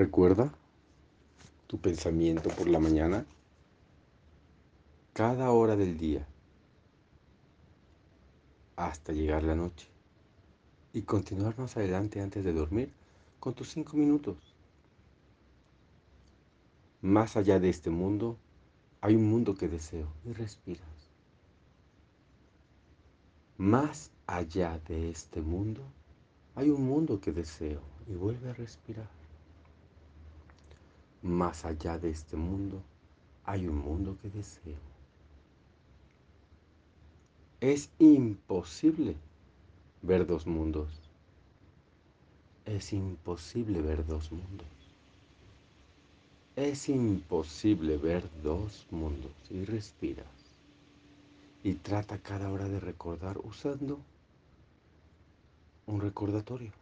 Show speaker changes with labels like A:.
A: Recuerda tu pensamiento por la mañana cada hora del día hasta llegar la noche y continuar más adelante antes de dormir con tus cinco minutos. Más allá de este mundo hay un mundo que deseo y respiras. Más allá de este mundo hay un mundo que deseo y vuelve a respirar. Más allá de este mundo hay un mundo que deseo. Es imposible ver dos mundos. Es imposible ver dos mundos. Es imposible ver dos mundos y respiras. Y trata cada hora de recordar usando un recordatorio.